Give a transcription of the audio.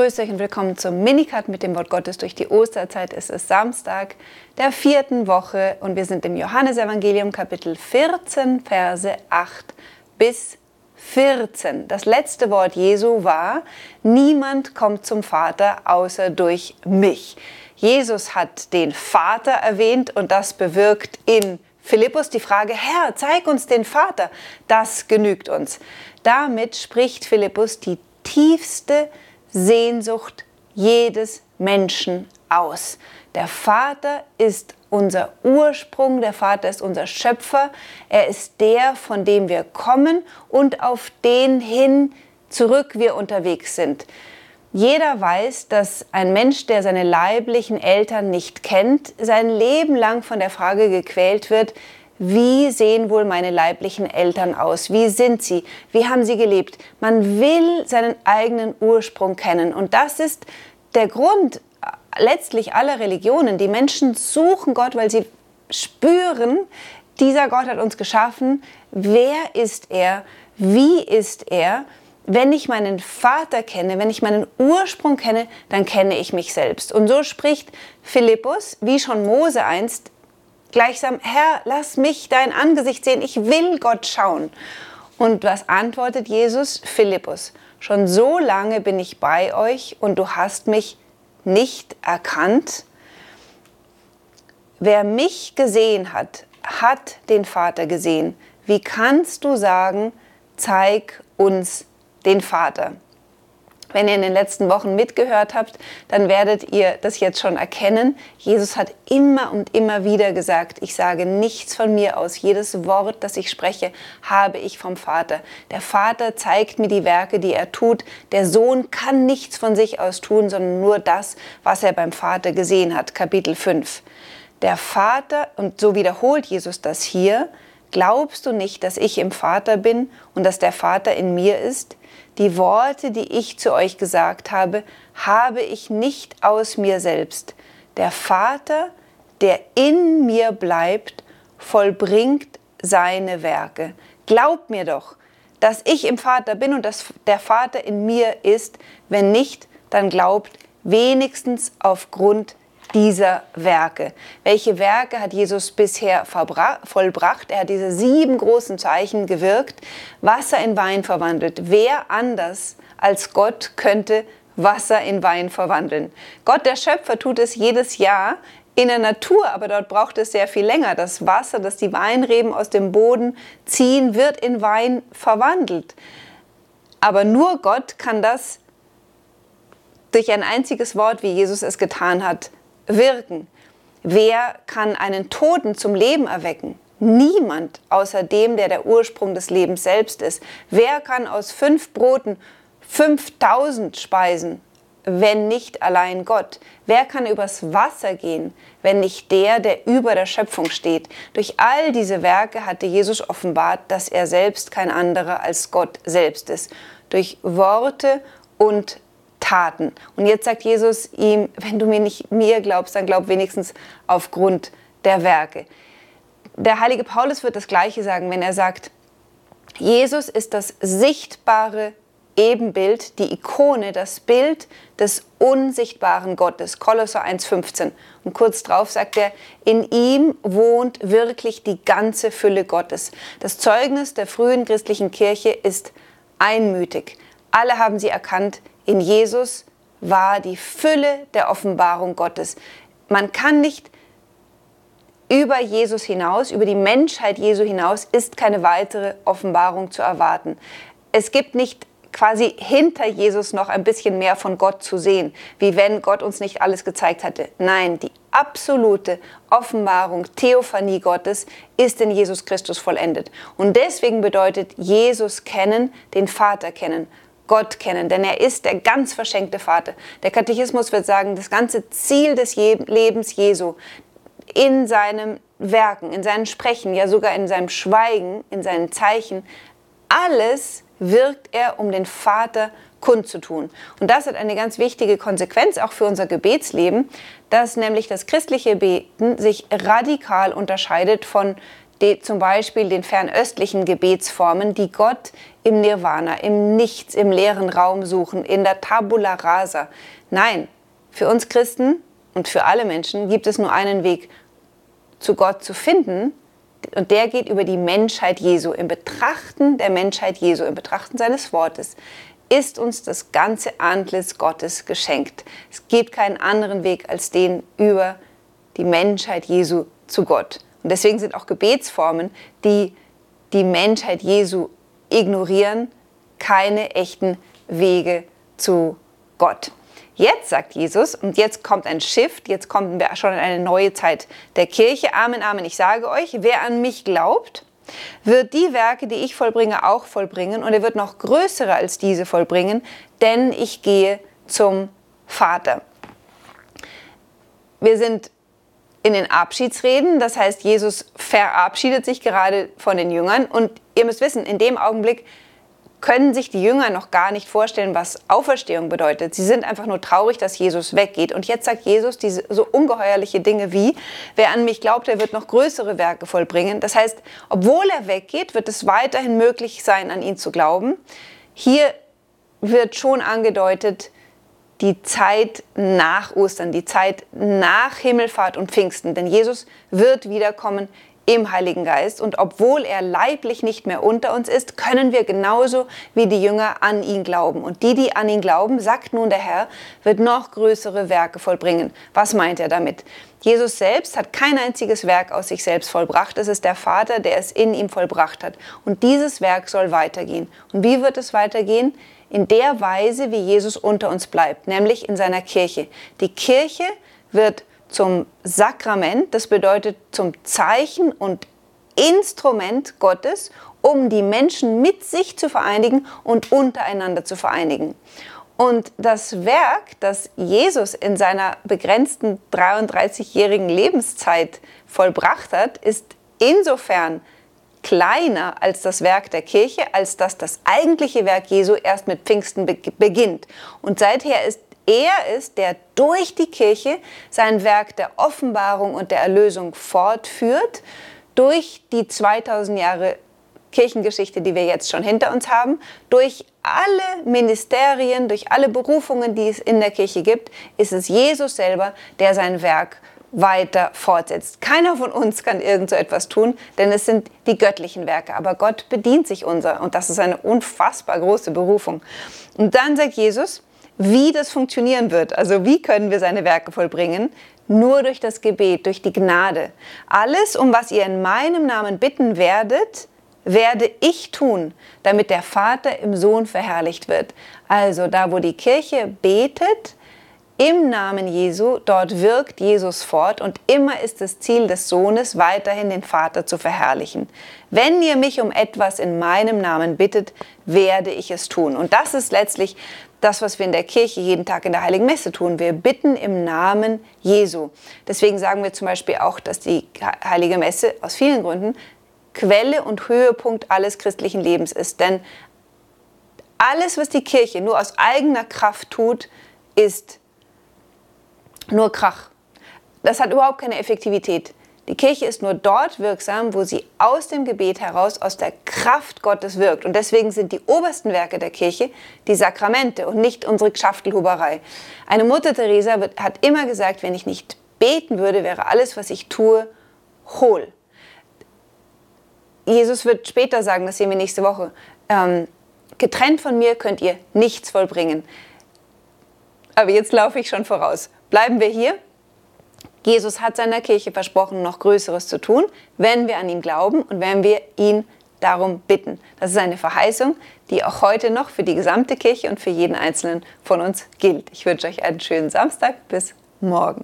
Grüß euch und willkommen zum Minikat mit dem Wort Gottes durch die Osterzeit. Es ist Samstag der vierten Woche und wir sind im Johannesevangelium Kapitel 14, Verse 8 bis 14. Das letzte Wort Jesu war, niemand kommt zum Vater außer durch mich. Jesus hat den Vater erwähnt und das bewirkt in Philippus die Frage, Herr, zeig uns den Vater. Das genügt uns. Damit spricht Philippus die tiefste Sehnsucht jedes Menschen aus. Der Vater ist unser Ursprung, der Vater ist unser Schöpfer, er ist der, von dem wir kommen und auf den hin zurück wir unterwegs sind. Jeder weiß, dass ein Mensch, der seine leiblichen Eltern nicht kennt, sein Leben lang von der Frage gequält wird, wie sehen wohl meine leiblichen Eltern aus? Wie sind sie? Wie haben sie gelebt? Man will seinen eigenen Ursprung kennen. Und das ist der Grund letztlich aller Religionen. Die Menschen suchen Gott, weil sie spüren, dieser Gott hat uns geschaffen. Wer ist er? Wie ist er? Wenn ich meinen Vater kenne, wenn ich meinen Ursprung kenne, dann kenne ich mich selbst. Und so spricht Philippus, wie schon Mose einst, Gleichsam, Herr, lass mich dein Angesicht sehen, ich will Gott schauen. Und was antwortet Jesus? Philippus, schon so lange bin ich bei euch und du hast mich nicht erkannt. Wer mich gesehen hat, hat den Vater gesehen. Wie kannst du sagen, zeig uns den Vater? Wenn ihr in den letzten Wochen mitgehört habt, dann werdet ihr das jetzt schon erkennen. Jesus hat immer und immer wieder gesagt, ich sage nichts von mir aus. Jedes Wort, das ich spreche, habe ich vom Vater. Der Vater zeigt mir die Werke, die er tut. Der Sohn kann nichts von sich aus tun, sondern nur das, was er beim Vater gesehen hat. Kapitel 5. Der Vater, und so wiederholt Jesus das hier, glaubst du nicht, dass ich im Vater bin und dass der Vater in mir ist? Die Worte, die ich zu euch gesagt habe, habe ich nicht aus mir selbst. Der Vater, der in mir bleibt, vollbringt seine Werke. Glaubt mir doch, dass ich im Vater bin und dass der Vater in mir ist. Wenn nicht, dann glaubt wenigstens aufgrund dieser Werke. Welche Werke hat Jesus bisher vollbracht? Er hat diese sieben großen Zeichen gewirkt, Wasser in Wein verwandelt. Wer anders als Gott könnte Wasser in Wein verwandeln? Gott, der Schöpfer, tut es jedes Jahr in der Natur, aber dort braucht es sehr viel länger. Das Wasser, das die Weinreben aus dem Boden ziehen, wird in Wein verwandelt. Aber nur Gott kann das durch ein einziges Wort, wie Jesus es getan hat, wirken. Wer kann einen Toten zum Leben erwecken? Niemand außer dem, der der Ursprung des Lebens selbst ist. Wer kann aus fünf Broten 5000 speisen, wenn nicht allein Gott? Wer kann übers Wasser gehen, wenn nicht der, der über der Schöpfung steht? Durch all diese Werke hatte Jesus offenbart, dass er selbst kein anderer als Gott selbst ist. Durch Worte und Taten. Und jetzt sagt Jesus ihm, wenn du mir nicht mir glaubst, dann glaub wenigstens aufgrund der Werke. Der heilige Paulus wird das Gleiche sagen, wenn er sagt, Jesus ist das sichtbare Ebenbild, die Ikone, das Bild des unsichtbaren Gottes. Kolosser 1,15. Und kurz drauf sagt er, in ihm wohnt wirklich die ganze Fülle Gottes. Das Zeugnis der frühen christlichen Kirche ist einmütig. Alle haben sie erkannt, in Jesus war die Fülle der Offenbarung Gottes. Man kann nicht über Jesus hinaus, über die Menschheit Jesu hinaus, ist keine weitere Offenbarung zu erwarten. Es gibt nicht quasi hinter Jesus noch ein bisschen mehr von Gott zu sehen, wie wenn Gott uns nicht alles gezeigt hatte. Nein, die absolute Offenbarung, Theophanie Gottes ist in Jesus Christus vollendet. Und deswegen bedeutet Jesus kennen, den Vater kennen. Gott kennen, denn er ist der ganz verschenkte Vater. Der Katechismus wird sagen, das ganze Ziel des Lebens Jesu in seinem Werken, in seinem Sprechen, ja sogar in seinem Schweigen, in seinen Zeichen, alles wirkt er, um den Vater kundzutun. Und das hat eine ganz wichtige Konsequenz auch für unser Gebetsleben, dass nämlich das christliche Beten sich radikal unterscheidet von die, zum Beispiel den fernöstlichen Gebetsformen, die Gott im Nirvana, im Nichts, im leeren Raum suchen, in der Tabula rasa. Nein, für uns Christen und für alle Menschen gibt es nur einen Weg, zu Gott zu finden. Und der geht über die Menschheit Jesu. Im Betrachten der Menschheit Jesu, im Betrachten seines Wortes, ist uns das ganze Antlitz Gottes geschenkt. Es gibt keinen anderen Weg als den über die Menschheit Jesu zu Gott. Und deswegen sind auch Gebetsformen, die die Menschheit Jesu ignorieren, keine echten Wege zu Gott. Jetzt sagt Jesus, und jetzt kommt ein Shift, jetzt kommen wir schon in eine neue Zeit der Kirche. Amen, Amen. Ich sage euch, wer an mich glaubt, wird die Werke, die ich vollbringe, auch vollbringen. Und er wird noch größere als diese vollbringen, denn ich gehe zum Vater. Wir sind in den Abschiedsreden. Das heißt, Jesus verabschiedet sich gerade von den Jüngern. Und ihr müsst wissen, in dem Augenblick können sich die Jünger noch gar nicht vorstellen, was Auferstehung bedeutet. Sie sind einfach nur traurig, dass Jesus weggeht. Und jetzt sagt Jesus diese so ungeheuerliche Dinge wie, wer an mich glaubt, der wird noch größere Werke vollbringen. Das heißt, obwohl er weggeht, wird es weiterhin möglich sein, an ihn zu glauben. Hier wird schon angedeutet, die Zeit nach Ostern, die Zeit nach Himmelfahrt und Pfingsten. Denn Jesus wird wiederkommen im Heiligen Geist. Und obwohl er leiblich nicht mehr unter uns ist, können wir genauso wie die Jünger an ihn glauben. Und die, die an ihn glauben, sagt nun der Herr, wird noch größere Werke vollbringen. Was meint er damit? Jesus selbst hat kein einziges Werk aus sich selbst vollbracht. Es ist der Vater, der es in ihm vollbracht hat. Und dieses Werk soll weitergehen. Und wie wird es weitergehen? in der Weise, wie Jesus unter uns bleibt, nämlich in seiner Kirche. Die Kirche wird zum Sakrament, das bedeutet zum Zeichen und Instrument Gottes, um die Menschen mit sich zu vereinigen und untereinander zu vereinigen. Und das Werk, das Jesus in seiner begrenzten 33-jährigen Lebenszeit vollbracht hat, ist insofern kleiner als das Werk der Kirche, als dass das eigentliche Werk Jesu erst mit Pfingsten beginnt. Und seither ist er es, der durch die Kirche sein Werk der Offenbarung und der Erlösung fortführt, durch die 2000 Jahre Kirchengeschichte, die wir jetzt schon hinter uns haben, durch alle Ministerien, durch alle Berufungen, die es in der Kirche gibt, ist es Jesus selber, der sein Werk weiter fortsetzt. Keiner von uns kann irgend so etwas tun, denn es sind die göttlichen Werke. Aber Gott bedient sich unser und das ist eine unfassbar große Berufung. Und dann sagt Jesus, wie das funktionieren wird. Also wie können wir seine Werke vollbringen? Nur durch das Gebet, durch die Gnade. Alles, um was ihr in meinem Namen bitten werdet, werde ich tun, damit der Vater im Sohn verherrlicht wird. Also da, wo die Kirche betet, im Namen Jesu, dort wirkt Jesus fort und immer ist das Ziel des Sohnes, weiterhin den Vater zu verherrlichen. Wenn ihr mich um etwas in meinem Namen bittet, werde ich es tun. Und das ist letztlich das, was wir in der Kirche jeden Tag in der Heiligen Messe tun. Wir bitten im Namen Jesu. Deswegen sagen wir zum Beispiel auch, dass die Heilige Messe aus vielen Gründen Quelle und Höhepunkt alles christlichen Lebens ist. Denn alles, was die Kirche nur aus eigener Kraft tut, ist nur Krach. Das hat überhaupt keine Effektivität. Die Kirche ist nur dort wirksam, wo sie aus dem Gebet heraus, aus der Kraft Gottes wirkt. Und deswegen sind die obersten Werke der Kirche die Sakramente und nicht unsere Schaftelhuberei. Eine Mutter Teresa wird, hat immer gesagt, wenn ich nicht beten würde, wäre alles, was ich tue, hohl. Jesus wird später sagen, das sehen wir nächste Woche, ähm, getrennt von mir könnt ihr nichts vollbringen. Aber jetzt laufe ich schon voraus. Bleiben wir hier. Jesus hat seiner Kirche versprochen, noch Größeres zu tun, wenn wir an ihn glauben und wenn wir ihn darum bitten. Das ist eine Verheißung, die auch heute noch für die gesamte Kirche und für jeden Einzelnen von uns gilt. Ich wünsche euch einen schönen Samstag. Bis morgen.